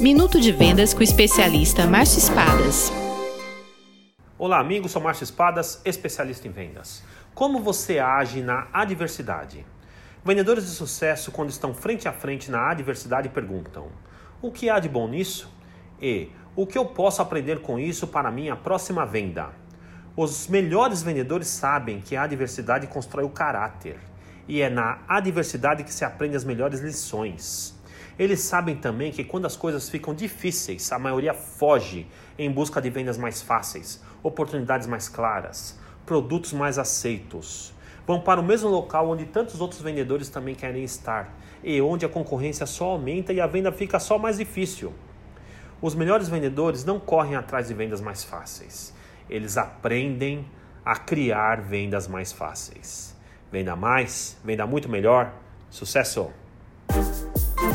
Minuto de Vendas com o especialista Márcio Espadas. Olá, amigos. Sou Márcio Espadas, especialista em vendas. Como você age na adversidade? Vendedores de sucesso, quando estão frente a frente na adversidade, perguntam: o que há de bom nisso? E o que eu posso aprender com isso para minha próxima venda? Os melhores vendedores sabem que a adversidade constrói o caráter e é na adversidade que se aprende as melhores lições. Eles sabem também que quando as coisas ficam difíceis, a maioria foge em busca de vendas mais fáceis, oportunidades mais claras, produtos mais aceitos. Vão para o mesmo local onde tantos outros vendedores também querem estar e onde a concorrência só aumenta e a venda fica só mais difícil. Os melhores vendedores não correm atrás de vendas mais fáceis. Eles aprendem a criar vendas mais fáceis. Venda mais, venda muito melhor. Sucesso!